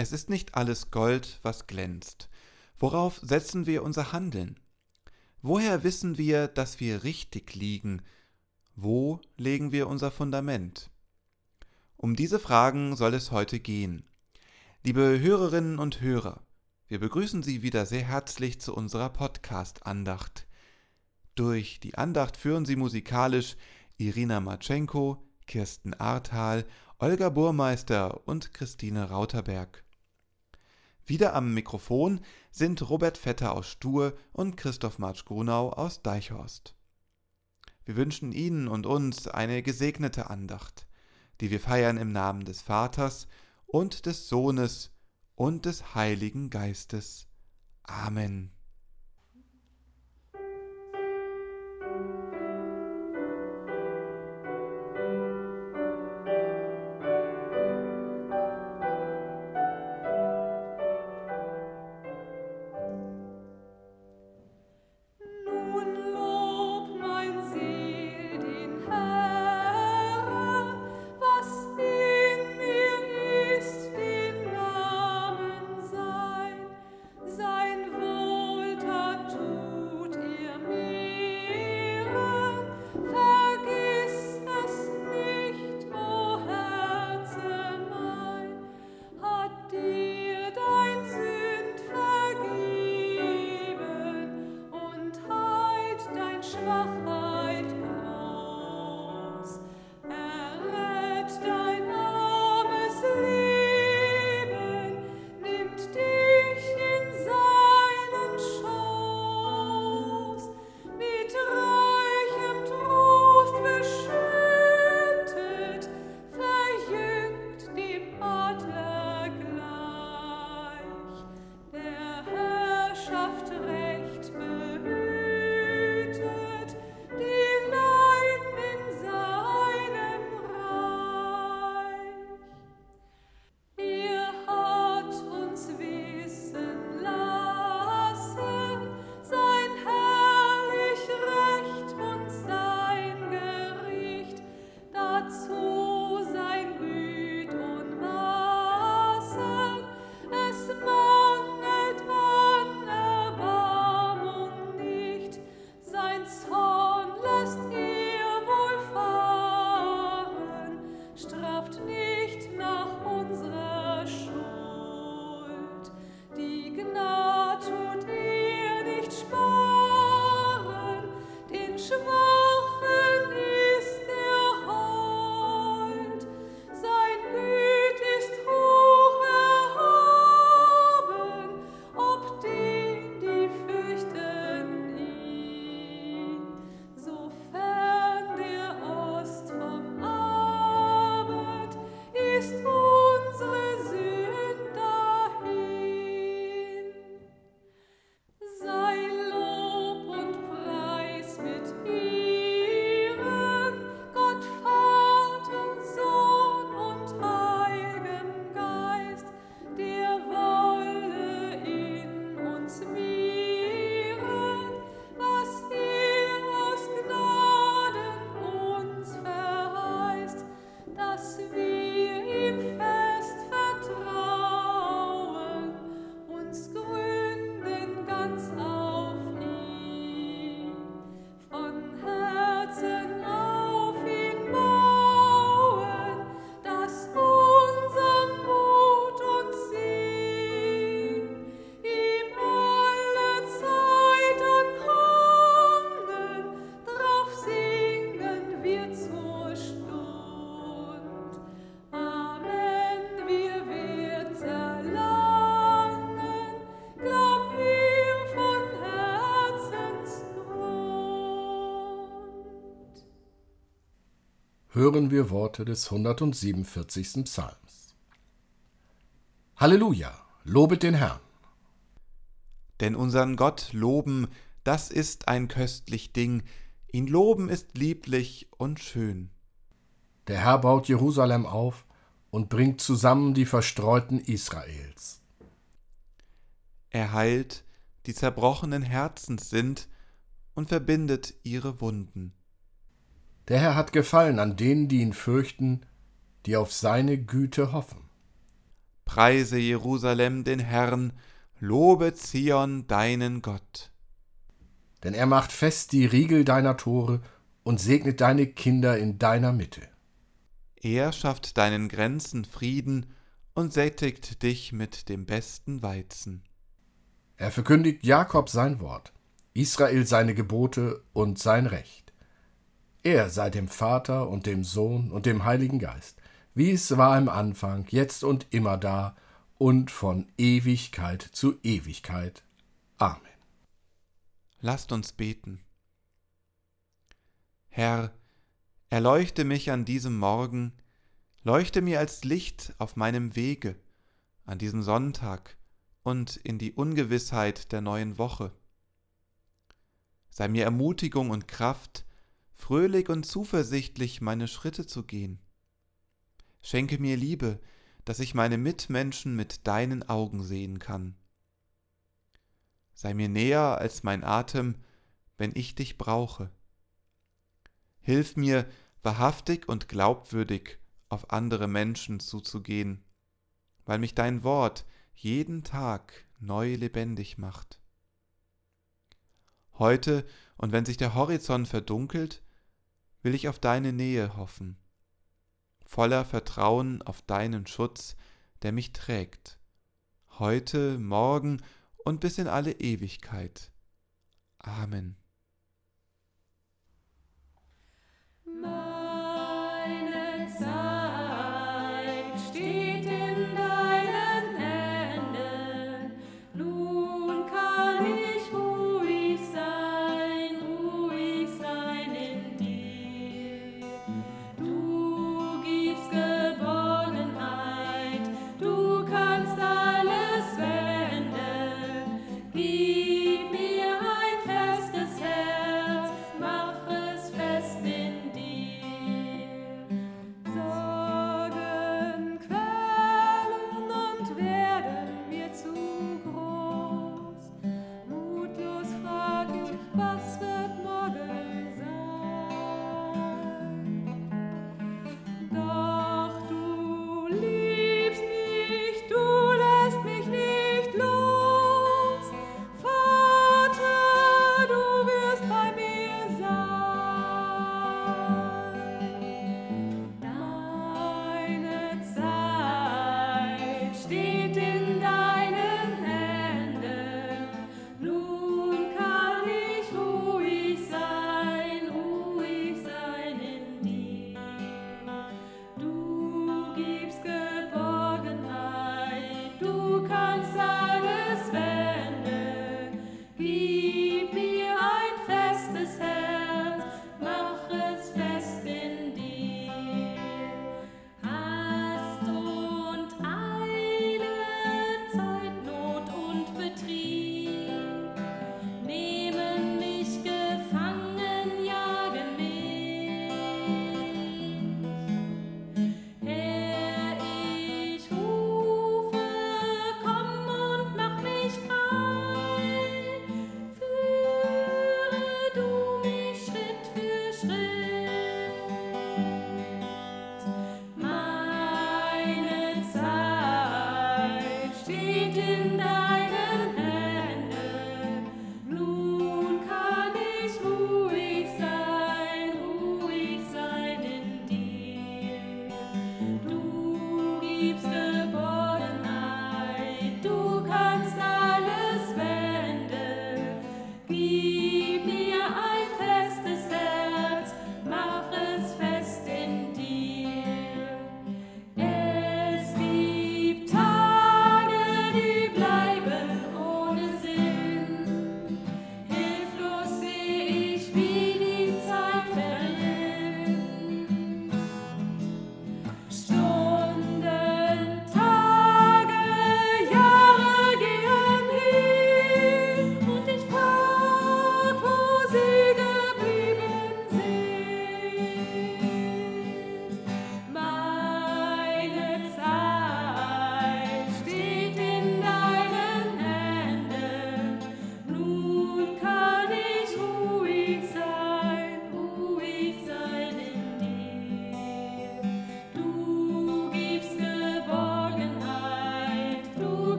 Es ist nicht alles Gold, was glänzt. Worauf setzen wir unser Handeln? Woher wissen wir, dass wir richtig liegen? Wo legen wir unser Fundament? Um diese Fragen soll es heute gehen. Liebe Hörerinnen und Hörer, wir begrüßen Sie wieder sehr herzlich zu unserer Podcast-Andacht. Durch die Andacht führen Sie musikalisch Irina Matschenko, Kirsten Ahrtal, Olga Burmeister und Christine Rauterberg. Wieder am Mikrofon sind Robert Vetter aus Stur und Christoph Marsch-Grunau aus Deichhorst. Wir wünschen Ihnen und uns eine gesegnete Andacht, die wir feiern im Namen des Vaters und des Sohnes und des Heiligen Geistes. Amen. Hören wir Worte des 147. Psalms. Halleluja, lobet den Herrn. Denn unseren Gott loben, das ist ein köstlich Ding, ihn loben ist lieblich und schön. Der Herr baut Jerusalem auf und bringt zusammen die Verstreuten Israels. Er heilt, die zerbrochenen Herzens sind, und verbindet ihre Wunden. Der Herr hat Gefallen an denen, die ihn fürchten, die auf seine Güte hoffen. Preise Jerusalem den Herrn, lobe Zion deinen Gott. Denn er macht fest die Riegel deiner Tore und segnet deine Kinder in deiner Mitte. Er schafft deinen Grenzen Frieden und sättigt dich mit dem besten Weizen. Er verkündigt Jakob sein Wort, Israel seine Gebote und sein Recht. Er sei dem Vater und dem Sohn und dem Heiligen Geist, wie es war im Anfang, jetzt und immer da und von Ewigkeit zu Ewigkeit. Amen. Lasst uns beten. Herr, erleuchte mich an diesem Morgen, leuchte mir als Licht auf meinem Wege, an diesem Sonntag und in die Ungewissheit der neuen Woche. Sei mir Ermutigung und Kraft, fröhlich und zuversichtlich meine Schritte zu gehen. Schenke mir Liebe, dass ich meine Mitmenschen mit deinen Augen sehen kann. Sei mir näher als mein Atem, wenn ich dich brauche. Hilf mir, wahrhaftig und glaubwürdig auf andere Menschen zuzugehen, weil mich dein Wort jeden Tag neu lebendig macht. Heute und wenn sich der Horizont verdunkelt, will ich auf deine Nähe hoffen, voller Vertrauen auf deinen Schutz, der mich trägt, heute, morgen und bis in alle Ewigkeit. Amen.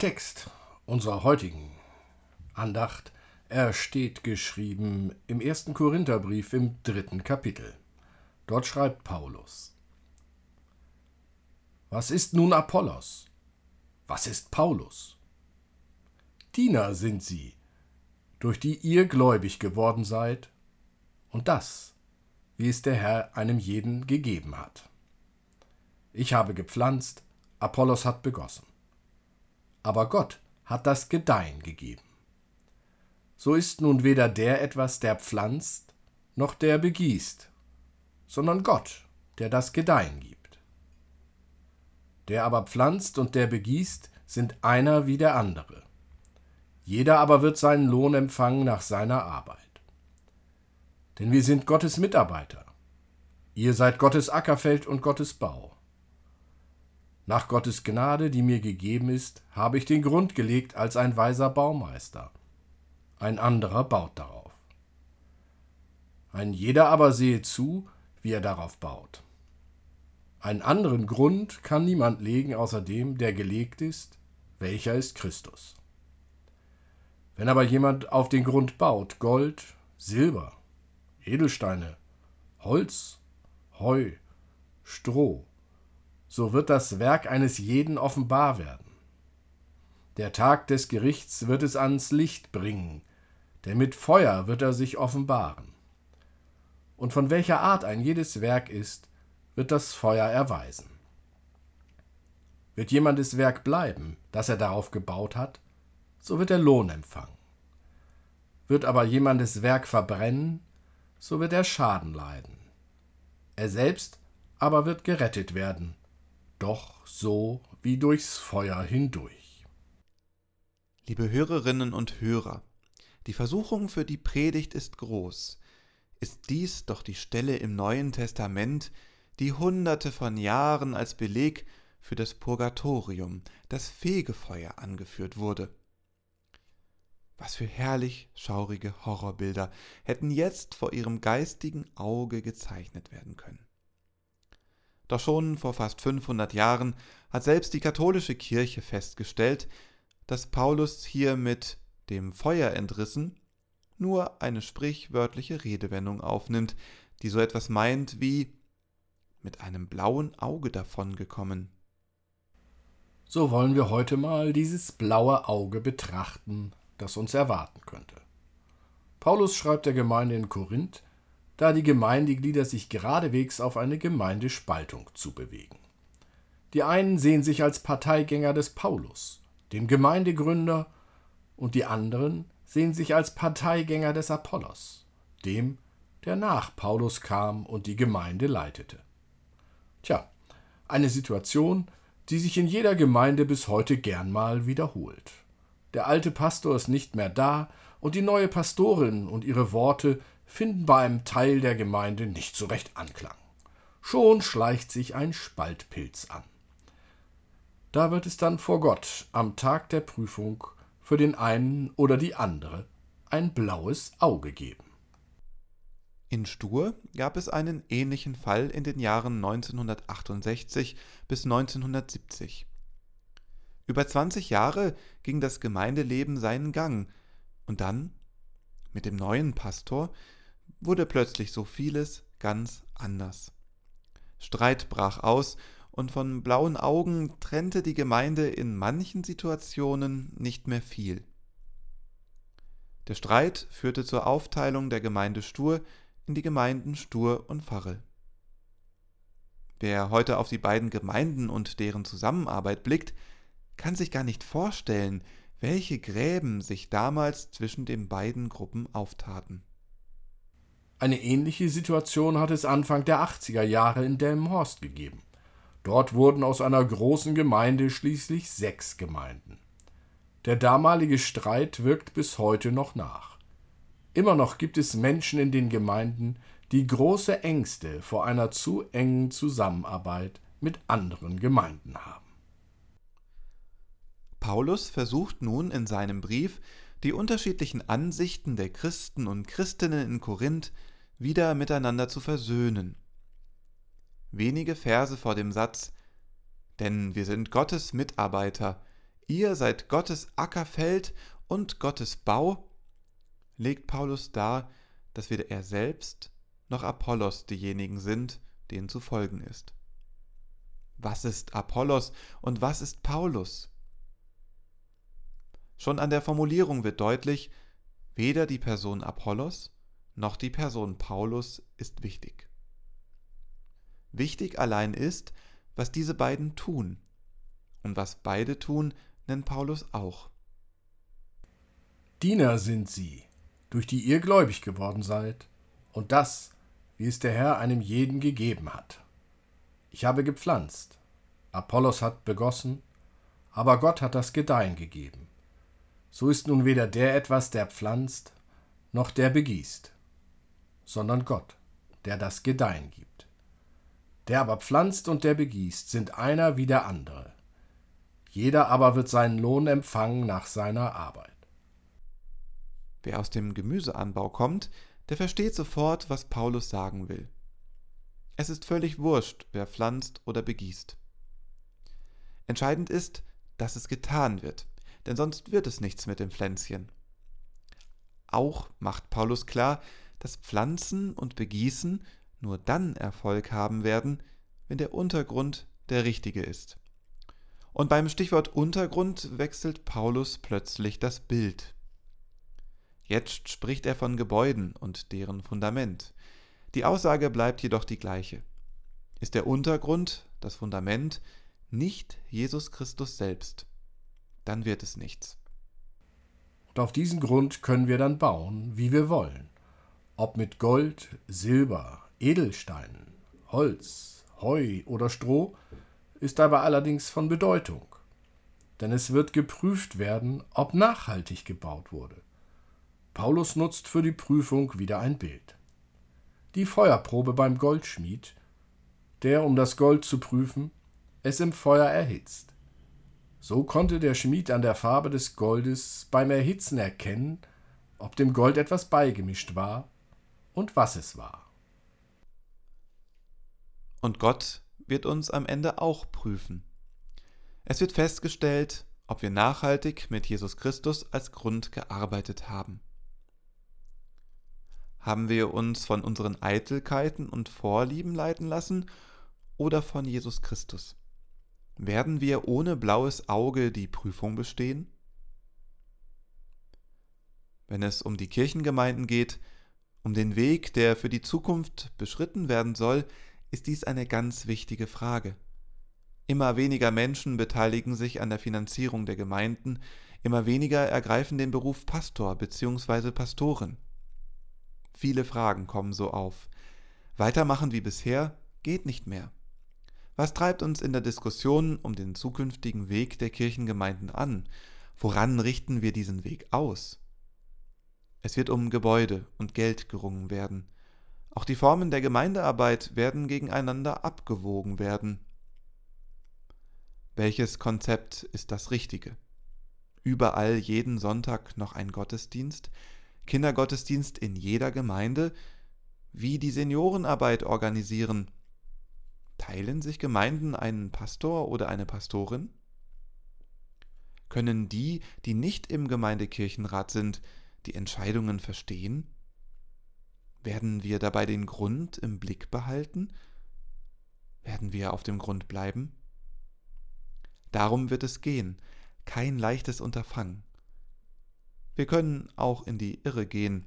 Text unserer heutigen Andacht er steht geschrieben im ersten Korintherbrief im dritten Kapitel. Dort schreibt Paulus: Was ist nun Apollos? Was ist Paulus? Diener sind sie, durch die ihr gläubig geworden seid, und das, wie es der Herr einem jeden gegeben hat. Ich habe gepflanzt, Apollos hat begossen. Aber Gott hat das Gedeihen gegeben so ist nun weder der etwas, der pflanzt, noch der begießt, sondern Gott, der das Gedeihen gibt. Der aber pflanzt und der begießt sind einer wie der andere. Jeder aber wird seinen Lohn empfangen nach seiner Arbeit. Denn wir sind Gottes Mitarbeiter. Ihr seid Gottes Ackerfeld und Gottes Bau. Nach Gottes Gnade, die mir gegeben ist, habe ich den Grund gelegt als ein weiser Baumeister ein anderer baut darauf. Ein jeder aber sehe zu, wie er darauf baut. Einen anderen Grund kann niemand legen außer dem, der gelegt ist, welcher ist Christus. Wenn aber jemand auf den Grund baut, Gold, Silber, Edelsteine, Holz, Heu, Stroh, so wird das Werk eines jeden offenbar werden. Der Tag des Gerichts wird es ans Licht bringen, denn mit Feuer wird er sich offenbaren. Und von welcher Art ein jedes Werk ist, wird das Feuer erweisen. Wird jemandes Werk bleiben, das er darauf gebaut hat, so wird er Lohn empfangen. Wird aber jemandes Werk verbrennen, so wird er Schaden leiden. Er selbst aber wird gerettet werden, doch so wie durchs Feuer hindurch. Liebe Hörerinnen und Hörer, die Versuchung für die Predigt ist groß. Ist dies doch die Stelle im Neuen Testament, die hunderte von Jahren als Beleg für das Purgatorium, das Fegefeuer angeführt wurde. Was für herrlich schaurige Horrorbilder hätten jetzt vor ihrem geistigen Auge gezeichnet werden können. Doch schon vor fast 500 Jahren hat selbst die katholische Kirche festgestellt, dass Paulus hier mit dem Feuer entrissen, nur eine sprichwörtliche Redewendung aufnimmt, die so etwas meint wie mit einem blauen Auge davongekommen. So wollen wir heute mal dieses blaue Auge betrachten, das uns erwarten könnte. Paulus schreibt der Gemeinde in Korinth, da die Gemeindeglieder sich geradewegs auf eine Gemeindespaltung zubewegen. Die einen sehen sich als Parteigänger des Paulus, dem Gemeindegründer und die anderen sehen sich als Parteigänger des Apollos, dem, der nach Paulus kam und die Gemeinde leitete. Tja, eine Situation, die sich in jeder Gemeinde bis heute gern mal wiederholt. Der alte Pastor ist nicht mehr da und die neue Pastorin und ihre Worte finden bei einem Teil der Gemeinde nicht so recht Anklang. Schon schleicht sich ein Spaltpilz an. Da wird es dann vor Gott am Tag der Prüfung für den einen oder die andere ein blaues Auge geben. In Stur gab es einen ähnlichen Fall in den Jahren 1968 bis 1970. Über 20 Jahre ging das Gemeindeleben seinen Gang, und dann, mit dem neuen Pastor, wurde plötzlich so vieles ganz anders. Streit brach aus, und von blauen Augen trennte die Gemeinde in manchen Situationen nicht mehr viel. Der Streit führte zur Aufteilung der Gemeinde Stur in die Gemeinden Stur und Pfarre. Wer heute auf die beiden Gemeinden und deren Zusammenarbeit blickt, kann sich gar nicht vorstellen, welche Gräben sich damals zwischen den beiden Gruppen auftaten. Eine ähnliche Situation hat es Anfang der 80er Jahre in Delmenhorst gegeben. Dort wurden aus einer großen Gemeinde schließlich sechs Gemeinden. Der damalige Streit wirkt bis heute noch nach. Immer noch gibt es Menschen in den Gemeinden, die große Ängste vor einer zu engen Zusammenarbeit mit anderen Gemeinden haben. Paulus versucht nun in seinem Brief, die unterschiedlichen Ansichten der Christen und Christinnen in Korinth wieder miteinander zu versöhnen wenige Verse vor dem Satz Denn wir sind Gottes Mitarbeiter, Ihr seid Gottes Ackerfeld und Gottes Bau, legt Paulus dar, dass weder er selbst noch Apollos diejenigen sind, denen zu folgen ist. Was ist Apollos und was ist Paulus? Schon an der Formulierung wird deutlich, weder die Person Apollos noch die Person Paulus ist wichtig. Wichtig allein ist, was diese beiden tun. Und was beide tun, nennt Paulus auch. Diener sind sie, durch die ihr gläubig geworden seid, und das, wie es der Herr einem jeden gegeben hat. Ich habe gepflanzt, Apollos hat begossen, aber Gott hat das Gedeihen gegeben. So ist nun weder der etwas, der pflanzt, noch der begießt, sondern Gott, der das Gedeihen gibt. Der aber pflanzt und der begießt sind einer wie der andere. Jeder aber wird seinen Lohn empfangen nach seiner Arbeit. Wer aus dem Gemüseanbau kommt, der versteht sofort, was Paulus sagen will. Es ist völlig wurscht, wer pflanzt oder begießt. Entscheidend ist, dass es getan wird, denn sonst wird es nichts mit dem Pflänzchen. Auch macht Paulus klar, dass Pflanzen und Begießen nur dann Erfolg haben werden, wenn der Untergrund der richtige ist. Und beim Stichwort Untergrund wechselt Paulus plötzlich das Bild. Jetzt spricht er von Gebäuden und deren Fundament. Die Aussage bleibt jedoch die gleiche. Ist der Untergrund, das Fundament, nicht Jesus Christus selbst, dann wird es nichts. Und auf diesen Grund können wir dann bauen, wie wir wollen. Ob mit Gold, Silber, Edelsteinen, Holz, Heu oder Stroh, ist aber allerdings von Bedeutung. Denn es wird geprüft werden, ob nachhaltig gebaut wurde. Paulus nutzt für die Prüfung wieder ein Bild. Die Feuerprobe beim Goldschmied, der, um das Gold zu prüfen, es im Feuer erhitzt. So konnte der Schmied an der Farbe des Goldes beim Erhitzen erkennen, ob dem Gold etwas beigemischt war und was es war. Und Gott wird uns am Ende auch prüfen. Es wird festgestellt, ob wir nachhaltig mit Jesus Christus als Grund gearbeitet haben. Haben wir uns von unseren Eitelkeiten und Vorlieben leiten lassen oder von Jesus Christus? Werden wir ohne blaues Auge die Prüfung bestehen? Wenn es um die Kirchengemeinden geht, um den Weg, der für die Zukunft beschritten werden soll, ist dies eine ganz wichtige Frage. Immer weniger Menschen beteiligen sich an der Finanzierung der Gemeinden, immer weniger ergreifen den Beruf Pastor bzw. Pastorin. Viele Fragen kommen so auf. Weitermachen wie bisher geht nicht mehr. Was treibt uns in der Diskussion um den zukünftigen Weg der Kirchengemeinden an? Woran richten wir diesen Weg aus? Es wird um Gebäude und Geld gerungen werden. Auch die Formen der Gemeindearbeit werden gegeneinander abgewogen werden. Welches Konzept ist das Richtige? Überall jeden Sonntag noch ein Gottesdienst? Kindergottesdienst in jeder Gemeinde? Wie die Seniorenarbeit organisieren? Teilen sich Gemeinden einen Pastor oder eine Pastorin? Können die, die nicht im Gemeindekirchenrat sind, die Entscheidungen verstehen? Werden wir dabei den Grund im Blick behalten? Werden wir auf dem Grund bleiben? Darum wird es gehen, kein leichtes Unterfangen. Wir können auch in die Irre gehen,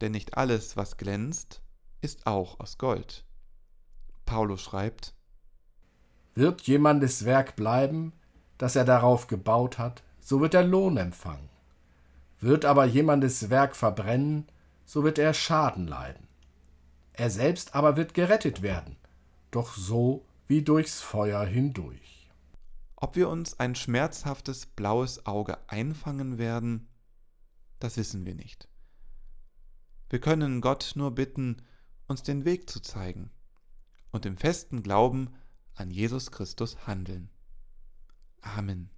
denn nicht alles, was glänzt, ist auch aus Gold. Paulus schreibt, Wird jemandes Werk bleiben, das er darauf gebaut hat, so wird er Lohn empfangen. Wird aber jemandes Werk verbrennen, so wird er Schaden leiden. Er selbst aber wird gerettet werden, doch so wie durchs Feuer hindurch. Ob wir uns ein schmerzhaftes blaues Auge einfangen werden, das wissen wir nicht. Wir können Gott nur bitten, uns den Weg zu zeigen und im festen Glauben an Jesus Christus handeln. Amen.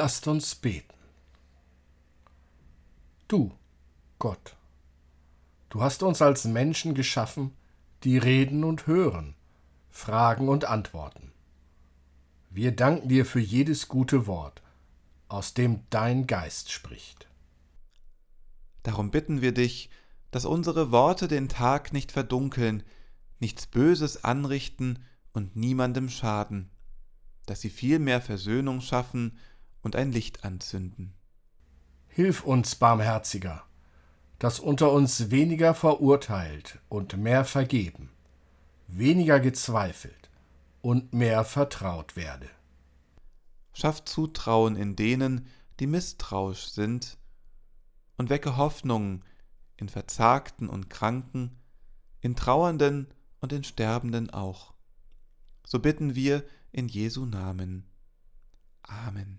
Lasst uns beten. Du, Gott, du hast uns als Menschen geschaffen, die reden und hören, fragen und antworten. Wir danken dir für jedes gute Wort, aus dem dein Geist spricht. Darum bitten wir dich, dass unsere Worte den Tag nicht verdunkeln, nichts Böses anrichten und niemandem schaden, dass sie vielmehr Versöhnung schaffen und ein Licht anzünden. Hilf uns, Barmherziger, dass unter uns weniger verurteilt und mehr vergeben, weniger gezweifelt und mehr vertraut werde. Schaff Zutrauen in denen, die misstrauisch sind, und wecke Hoffnung in Verzagten und Kranken, in Trauernden und in Sterbenden auch. So bitten wir in Jesu Namen. Amen.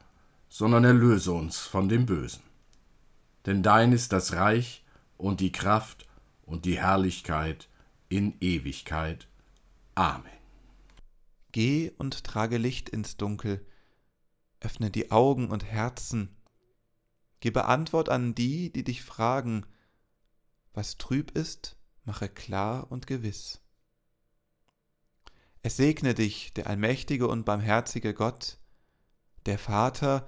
sondern erlöse uns von dem Bösen. Denn dein ist das Reich und die Kraft und die Herrlichkeit in Ewigkeit. Amen. Geh und trage Licht ins Dunkel, öffne die Augen und Herzen, gebe Antwort an die, die dich fragen, was trüb ist, mache klar und gewiss. Es segne dich der allmächtige und barmherzige Gott, der Vater,